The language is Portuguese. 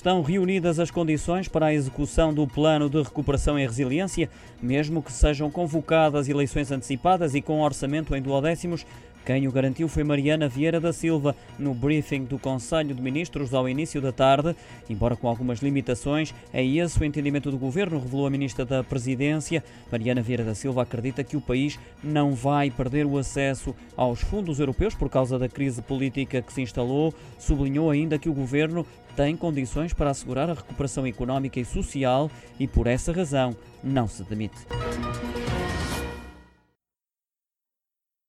Estão reunidas as condições para a execução do Plano de Recuperação e Resiliência, mesmo que sejam convocadas eleições antecipadas e com orçamento em duodécimos. Quem o garantiu foi Mariana Vieira da Silva no briefing do Conselho de Ministros ao início da tarde. Embora com algumas limitações, é esse o entendimento do governo, revelou a ministra da Presidência. Mariana Vieira da Silva acredita que o país não vai perder o acesso aos fundos europeus por causa da crise política que se instalou. Sublinhou ainda que o governo tem condições para assegurar a recuperação económica e social e, por essa razão, não se demite.